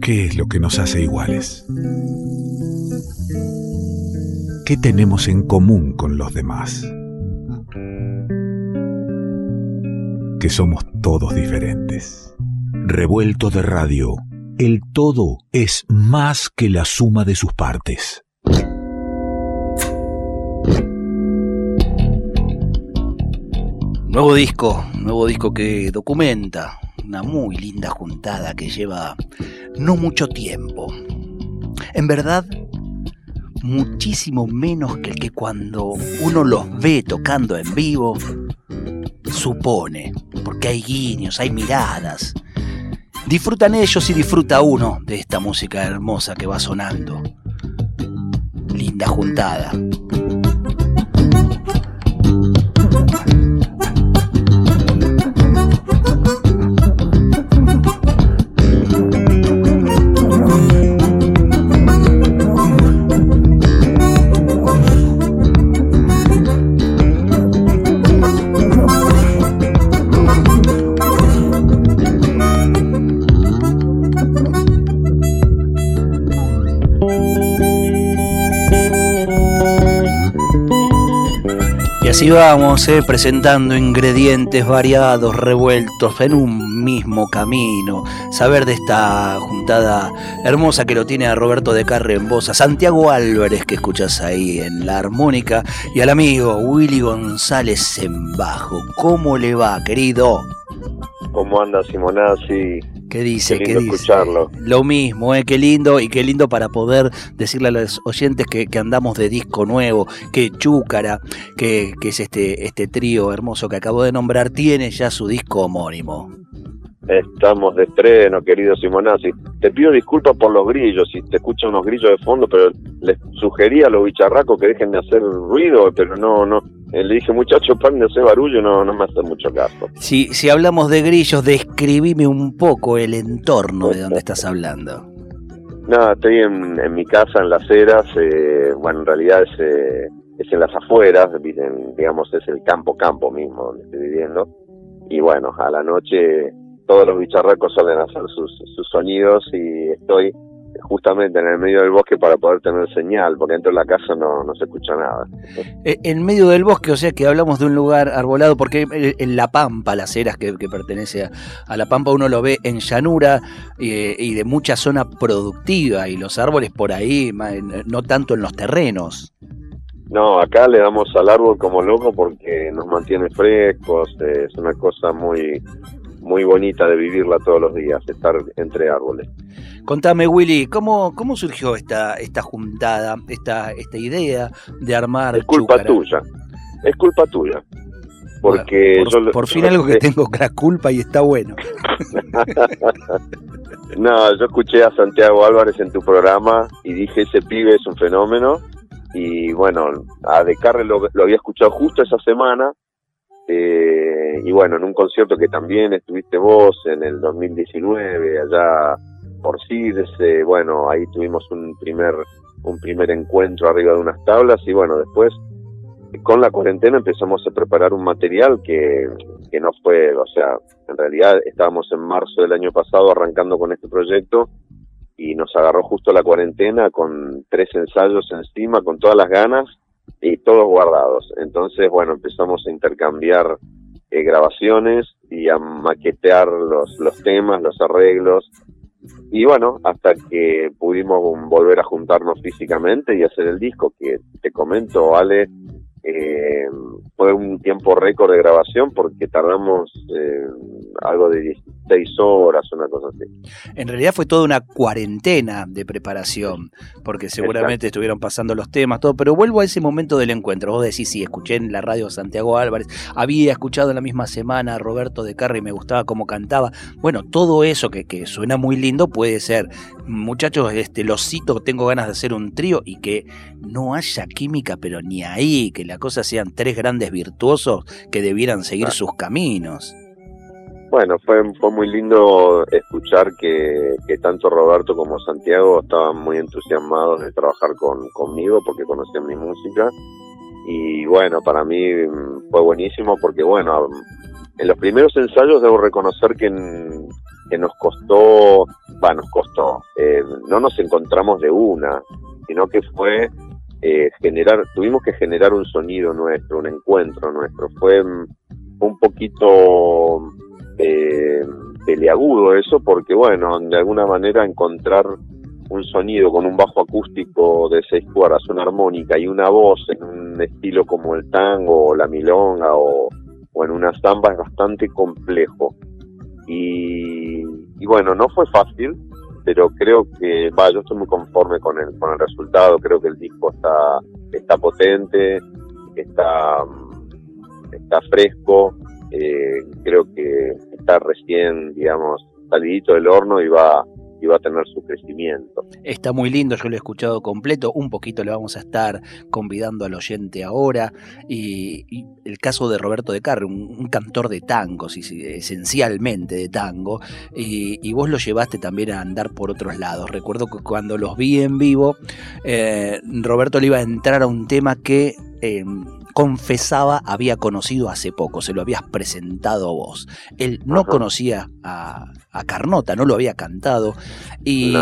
¿Qué es lo que nos hace iguales? ¿Qué tenemos en común con los demás? Que somos todos diferentes. Revuelto de radio, el todo es más que la suma de sus partes. Nuevo disco, nuevo disco que documenta una muy linda juntada que lleva no mucho tiempo. En verdad, muchísimo menos que el que cuando uno los ve tocando en vivo supone, porque hay guiños, hay miradas. Disfrutan ellos y disfruta uno de esta música hermosa que va sonando. Linda juntada. Así vamos, eh, presentando ingredientes variados, revueltos en un mismo camino. Saber de esta juntada hermosa que lo tiene a Roberto de Carre en voz, a Santiago Álvarez que escuchas ahí en la armónica y al amigo Willy González en bajo. ¿Cómo le va, querido? ¿Cómo anda Simonazzi? ¿Qué dice? Qué, lindo escucharlo. Lo mismo, ¿eh? qué lindo y qué lindo para poder decirle a los oyentes que, andamos de disco nuevo, que Chúcara, que, que, es este, este trío hermoso que acabo de nombrar, tiene ya su disco homónimo. Estamos de estreno, querido Simonazzi. Te pido disculpas por los grillos, si te escuchan unos grillos de fondo, pero les sugería a los bicharracos que dejen de hacer ruido, pero no, no. Eh, le dije, muchachos, paren de hacer barullo, no, no me hace mucho caso. Si, si hablamos de grillos, describime un poco el entorno de donde estás hablando. Nada, estoy en, en mi casa, en las eras, eh, bueno, en realidad es, eh, es en las afueras, digamos, es el campo-campo mismo donde estoy viviendo. Y bueno, a la noche todos los bicharracos suelen hacer sus, sus sonidos y estoy justamente en el medio del bosque para poder tener señal, porque dentro de la casa no, no se escucha nada. Eh, en medio del bosque, o sea que hablamos de un lugar arbolado, porque en La Pampa, las eras que, pertenece a, La Pampa, uno lo ve en llanura eh, y de mucha zona productiva y los árboles por ahí, no tanto en los terrenos. No, acá le damos al árbol como loco porque nos mantiene frescos, es una cosa muy muy bonita de vivirla todos los días, estar entre árboles. Contame, Willy, ¿cómo, cómo surgió esta, esta juntada, esta, esta idea de armar Es culpa tuya, es culpa tuya. Porque por, por fin algo que tengo la culpa y está bueno. no, yo escuché a Santiago Álvarez en tu programa y dije, ese pibe es un fenómeno. Y bueno, a De Carre lo, lo había escuchado justo esa semana eh, y bueno, en un concierto que también estuviste vos en el 2019, allá por CIDES, eh, bueno, ahí tuvimos un primer, un primer encuentro arriba de unas tablas y bueno, después con la cuarentena empezamos a preparar un material que, que no fue, o sea, en realidad estábamos en marzo del año pasado arrancando con este proyecto y nos agarró justo la cuarentena con tres ensayos encima, con todas las ganas y todos guardados. Entonces, bueno, empezamos a intercambiar eh, grabaciones y a maquetear los, los temas, los arreglos. Y bueno, hasta que pudimos volver a juntarnos físicamente y hacer el disco, que te comento, Ale, eh, fue un tiempo récord de grabación porque tardamos eh, algo de 16 horas, una cosa así. En realidad fue toda una cuarentena de preparación, porque seguramente estuvieron pasando los temas, todo, pero vuelvo a ese momento del encuentro. Vos decís, sí, escuché en la radio Santiago Álvarez, había escuchado en la misma semana a Roberto de Carri, me gustaba cómo cantaba. Bueno, todo eso que, que suena muy lindo puede ser, muchachos, este, los cito, tengo ganas de hacer un trío y que no haya química, pero ni ahí, que la cosa sean tres grandes virtuosos que debieran seguir sus caminos. Bueno, fue, fue muy lindo escuchar que, tanto Roberto como Santiago estaban muy entusiasmados de trabajar con, conmigo porque conocían mi música. Y bueno, para mí fue buenísimo porque, bueno, en los primeros ensayos debo reconocer que, que nos costó va, nos costó, eh, no nos encontramos de una, sino que fue eh, generar, tuvimos que generar un sonido nuestro, un encuentro nuestro, fue un poquito eh, peleagudo eso, porque bueno, de alguna manera encontrar un sonido con un bajo acústico de seis cuerdas, una armónica y una voz en un estilo como el tango o la milonga o, o en una samba es bastante complejo. Y, y, bueno, no fue fácil, pero creo que, va, yo estoy muy conforme con el, con el resultado, creo que el disco está, está potente, está, está fresco, eh, creo que está recién, digamos, salidito del horno y va, y va a tener su crecimiento. Está muy lindo, yo lo he escuchado completo, un poquito le vamos a estar convidando al oyente ahora, y, el caso de Roberto de Carre, un, cantor de tango, esencialmente de tango, y, vos lo llevaste también a andar por otros lados. Recuerdo que cuando los vi en vivo, eh, Roberto le iba a entrar a un tema que... Eh, confesaba había conocido hace poco, se lo habías presentado vos. Él no conocía a, Carnota, no lo había cantado, y,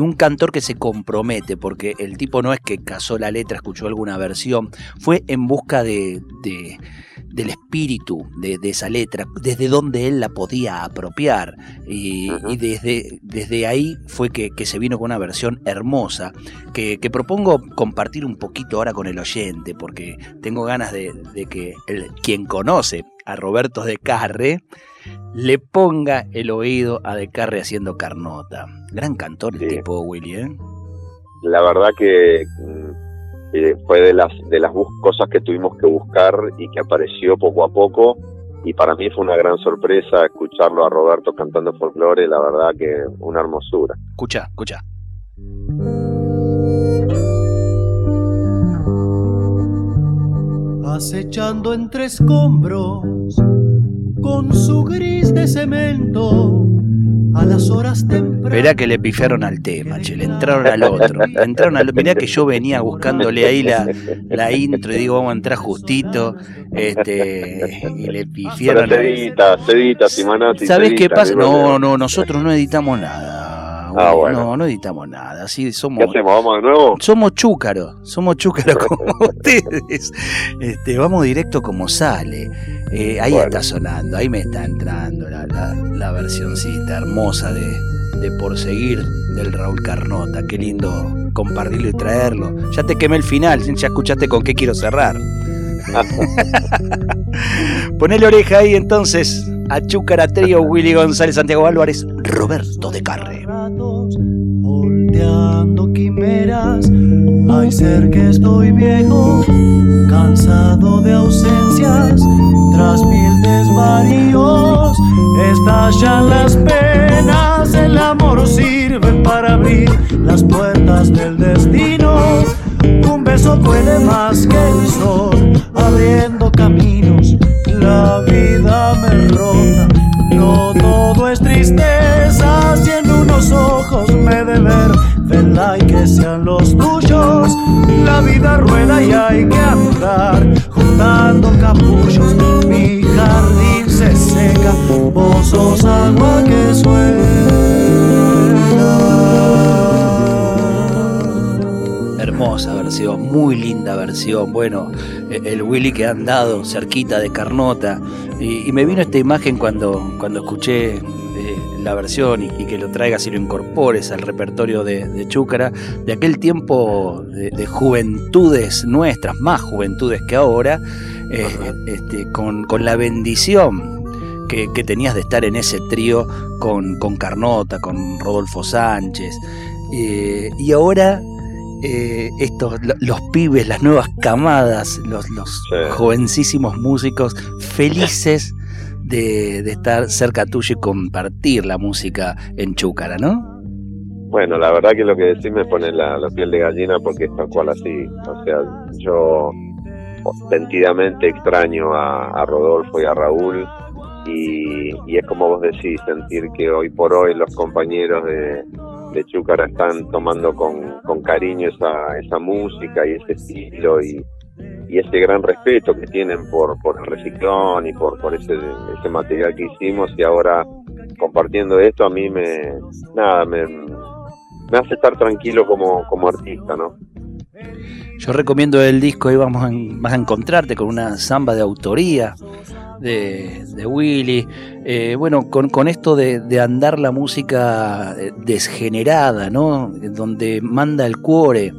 un cantor que se compromete, porque el tipo no es que casó la letra, escuchó alguna versión, fue en busca de del espíritu de, esa letra, desde donde él la podía apropiar. Y, desde, desde ahí fue que, se vino con una versión hermosa, que, propongo compartir un poquito ahora con el oyente, porque tengo ganas de, que el, quien conoce a Roberto de Carre le ponga el oído a De Carre haciendo carnota. Gran cantor el tipo, Willy, ¿eh? La verdad que mm, eh, fue de las de las cosas que tuvimos que buscar y que apareció poco a poco y para mí fue una gran sorpresa escucharlo a Roberto cantando folclore, la verdad que una hermosura. Escucha, escucha. Acechando entre escombros con su gris de cemento a las horas tempranas. Verá que le pifiaron al tema, che, le entraron al otro. Le entraron al, mirá que yo venía buscándole ahí la, la intro y digo, vamos a entrar justito. Este, y le pifiaron. ¿Sabes qué pasa? No, no, nosotros no editamos nada. Ah, no, no editamos nada. Así somos, ¿Qué hacemos? ¿Vamos de nuevo? Somos chúcaros, somos chúcaros como ustedes. Este, vamos directo como sale. Eh, ahí está sonando, ahí me está entrando la, la, la versioncita hermosa de, de Por Seguir del Raúl Carnota. Qué lindo compartirlo y traerlo. Ya te quemé el final, ya escuchaste con qué quiero cerrar. Ponele oreja ahí entonces a Chúcara Trío, Willy González, Santiago Álvarez, Roberto de Carre. Volteando quimeras, hay ser que estoy viejo, cansado de ausencias, tras mil desvaríos, estallan las seca, vos sos agua que suena hermosa versión, muy linda versión. Bueno, e, el Willy que han dado cerquita de Carnota. Y, me vino esta imagen cuando, cuando escuché eh, la versión y, que lo traigas y lo incorpores al repertorio de, Chúcara, de aquel tiempo de, juventudes nuestras, más juventudes que ahora, eh, este, con, la bendición que, tenías de estar en ese trío con, con Carnota, con Rodolfo Sánchez. Eh, y ahora eh, estos, los pibes, las nuevas camadas, los, los jovencísimos músicos felices de, estar cerca tuyo y compartir la música en Chúcara, ¿no? Bueno, la verdad que lo que decís me pone la, piel de gallina porque es tal cual así. O sea, yo sentidamente extraño a, Rodolfo y a Raúl y, y, es como vos decís, sentir que hoy por hoy los compañeros de, de Chúcara están tomando con, cariño esa, esa música y ese estilo y, y ese gran respeto que tienen por, por el reciclón y por, por ese, material que hicimos y ahora compartiendo esto a mí me, nada, me, me hace estar tranquilo como, como artista, ¿no? Yo recomiendo el disco y vamos a, vas a encontrarte con una samba de autoría de, de Willy. Eh, bueno, con, con esto de, de, andar la música eh, desgenerada, ¿no? Donde manda el cuore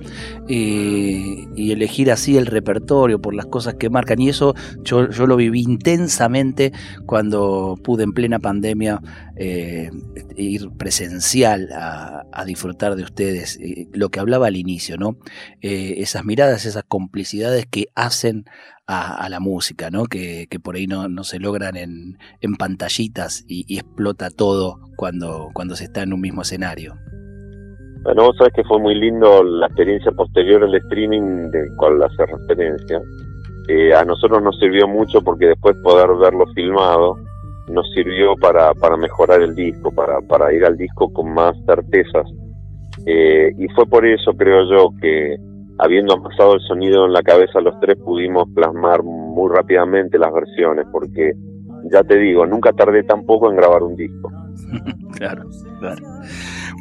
y, y, elegir así el repertorio por las cosas que marcan. Y eso yo, yo lo viví intensamente cuando pude en plena pandemia eh, ir presencial a, disfrutar de ustedes. lo que hablaba al inicio, ¿no? esas miradas, esas complicidades que hacen a, a la música, ¿no? Que, que, por ahí no, no se logran en, en pantallitas y, explota todo cuando, cuando se está en un mismo escenario. Bueno, vos sabés que fue muy lindo la experiencia posterior al streaming del cual hace referencia. Eh, a nosotros nos sirvió mucho porque después poder verlo filmado nos sirvió para, para mejorar el disco, para, para ir al disco con más certezas. Eh, y fue por eso, creo yo, que habiendo amasado el sonido en la cabeza los tres, pudimos plasmar muy rápidamente las versiones, porque ya te digo, nunca tardé tampoco en grabar un disco. claro, claro.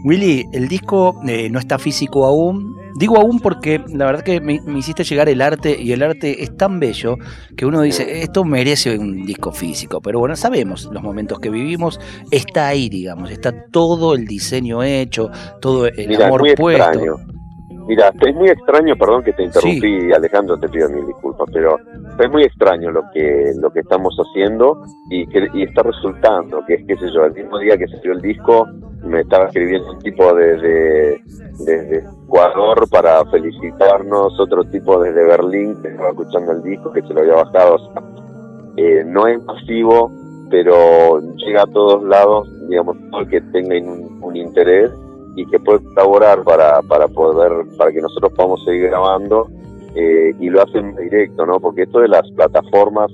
Willy, el disco eh, no está físico aún. Digo aún porque la verdad que me, me, hiciste llegar el arte y el arte es tan bello que uno dice, esto merece un disco físico. Pero bueno, sabemos los momentos que vivimos, está ahí, digamos, está todo el diseño hecho, todo el Mira, amor puesto. Extraño. Mira, es muy extraño, perdón que te interrumpí, sí. Alejandro, te pido mil disculpas, pero es muy extraño lo que lo que estamos haciendo y que y está resultando, que es, qué sé yo, el mismo día que salió el disco, me estaba escribiendo un tipo desde, desde Ecuador para felicitarnos, otro tipo desde Berlín que estaba escuchando el disco, que se lo había bajado, o sea, eh, no es masivo, pero llega a todos lados, digamos, todo el que tenga un, un interés y que puede colaborar para, para poder, para que nosotros podamos seguir grabando eh, y lo hacen directo, ¿no? Porque esto de las plataformas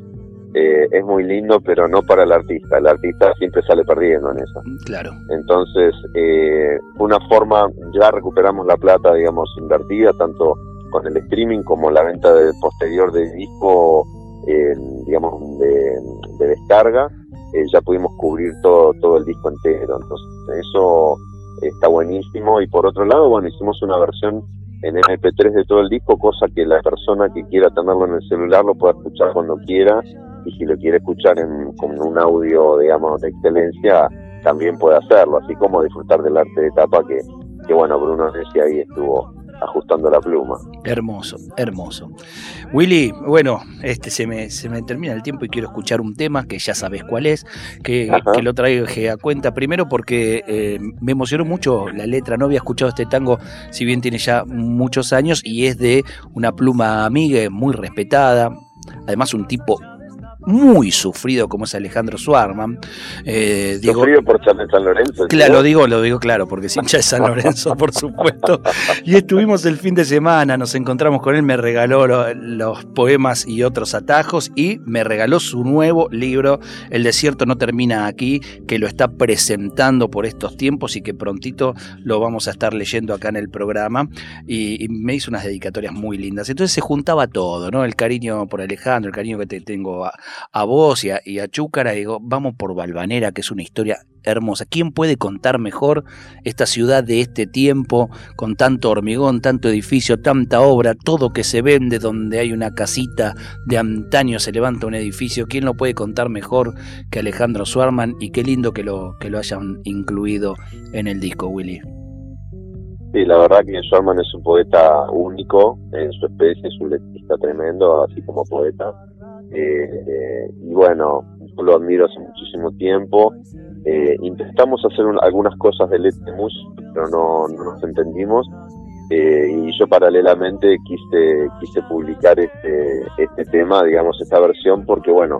eh, es muy lindo, pero no para el artista. El artista siempre sale perdiendo en eso. Claro. Entonces, eh, una forma, ya recuperamos la plata, digamos, invertida, tanto con el streaming como la venta de, posterior del disco, digamos, de, de descarga. ya pudimos cubrir todo, todo el disco entero. Entonces, eso está buenísimo. Y por otro lado, bueno, hicimos una versión en MP3 de todo el disco, cosa que la persona que quiera tenerlo en el celular lo pueda escuchar cuando quiera. Y si lo quiere escuchar en, con un audio, digamos, de excelencia, también puede hacerlo, así como disfrutar del arte de tapa que, que bueno, Bruno decía ahí estuvo ajustando la pluma. Hermoso, hermoso. Willy, bueno, este se me, se me termina el tiempo y quiero escuchar un tema que ya sabes cuál es, que, que lo traigo a cuenta primero porque eh, me emocionó mucho la letra, no había escuchado este tango, si bien tiene ya muchos años y es de una pluma amiga muy respetada, además un tipo muy sufrido como es Alejandro Suarman. Eh, digo, sufrido por San Lorenzo. Claro, lo digo, lo digo claro, porque es hincha de San Lorenzo, por supuesto. Y estuvimos el fin de semana, nos encontramos con él, me regaló lo, los poemas y otros atajos y me regaló su nuevo libro, El desierto no termina aquí, que lo está presentando por estos tiempos y que prontito lo vamos a estar leyendo acá en el programa. Y, y me hizo unas dedicatorias muy lindas. Entonces se juntaba todo, ¿no? El cariño por Alejandro, el cariño que te tengo a, a vos y a, y a Chúcara, digo, vamos por Balvanera, que es una historia hermosa. ¿Quién puede contar mejor esta ciudad de este tiempo, con tanto hormigón, tanto edificio, tanta obra, todo que se vende, donde hay una casita de antaño, se levanta un edificio? ¿Quién lo puede contar mejor que Alejandro Suarman? Y qué lindo que lo, que lo hayan incluido en el disco, Willy. Sí, la verdad que Suarman es un poeta único en su especie, es un letrista tremendo, así como poeta. Eh, y bueno, lo admiro hace muchísimo tiempo. Eh, intentamos hacer un, algunas cosas de Letmus, pero no, no nos entendimos. Eh, y yo paralelamente quise quise publicar este este tema, digamos, esta versión, porque bueno,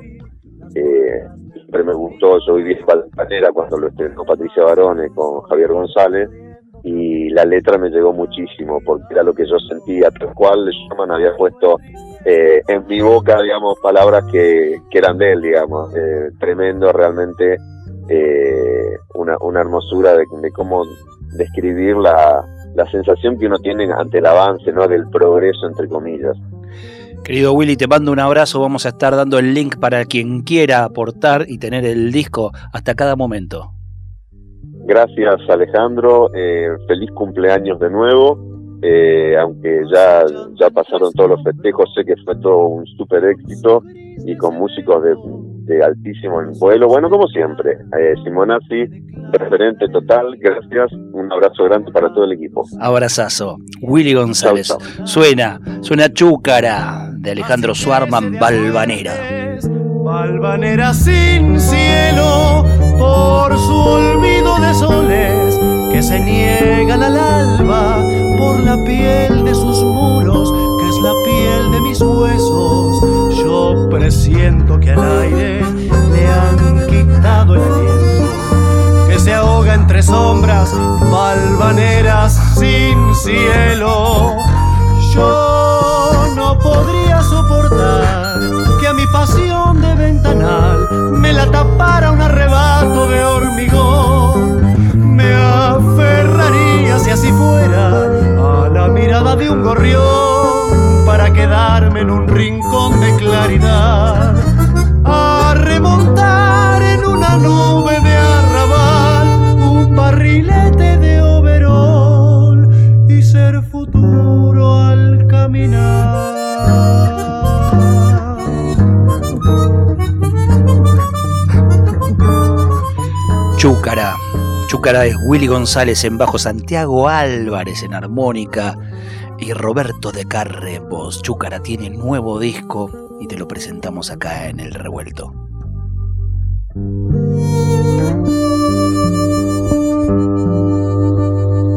siempre me gustó, yo viví en Valpanera cuando lo estrenó Patricia Barone con Javier González, y la letra me llegó muchísimo, porque era lo que yo sentía, tal cual Sherman había puesto eh, en mi boca, digamos, palabras que, que eran de él, digamos. Eh, tremendo, realmente, eh, una, una hermosura de, de, cómo describir la, la sensación que uno tiene ante el avance, ¿no? Del progreso, entre comillas. Querido Willy, te mando un abrazo. Vamos a estar dando el link para quien quiera aportar y tener el disco hasta cada momento. Gracias Alejandro, eh, feliz cumpleaños de nuevo. Eh, aunque ya, ya pasaron todos los festejos, sé que fue todo un súper éxito y con músicos de, de altísimo vuelo. Bueno, como siempre, eh, Simonazzi, referente total, gracias, un abrazo grande para todo el equipo. Abrazazo. Willy González. Suena, suena Chúcara de Alejandro Suarman, Balvanera. Balvanera sin cielo por su olvido de soles que se niegan al alba por la piel de sus muros, que es la piel de mis huesos. Yo presiento que al aire le han quitado el aliento, que se ahoga entre sombras balvaneras sin cielo. Yo no podría soportar que a mi pasión de ventanal me la tapara un arrebato de hormigón. Me aferraría si así fuera de un gorrión para quedarme en un rincón de claridad. A remontar en una nube de arrabal un barrilete de overol y ser futuro al caminar. Chúcara. Chúcara es Willy González en bajo, Santiago Álvarez en armónica y Roberto de Carre. Chúcara tiene nuevo disco y te lo presentamos acá en el revuelto.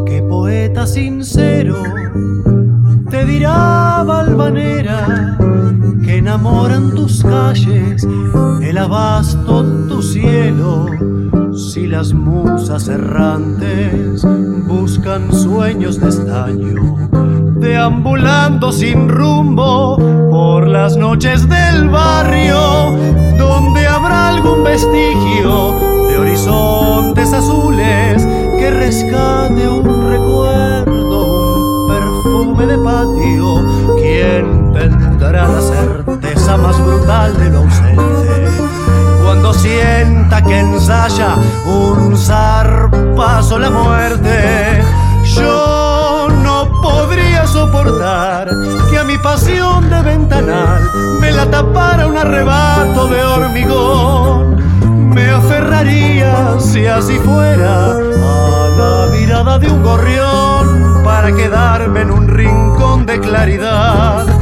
Qué poeta sincero te dirá Valvanera que enamoran tus calles, el abasto tu cielo. Si las musas errantes buscan sueños de estaño, deambulando sin rumbo por las noches del barrio, donde habrá algún vestigio de horizontes azules que rescate un recuerdo, un perfume de patio. ¿Quién tendrá la brutal de lo ausente? Cuando sienta que ensaya un zarpazo la muerte, yo no podría soportar que a mi pasión de ventanal me la tapara un arrebato de hormigón. Me aferraría, si así fuera, a la mirada de un gorrión para quedarme en un rincón de claridad.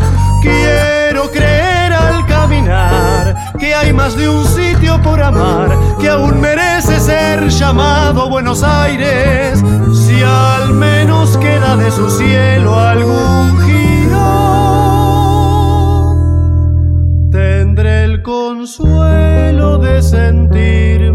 Hay más de un sitio por amar, que aún merece ser llamado Buenos Aires, si al menos queda de su cielo algún giro. Tendré el consuelo de sentirme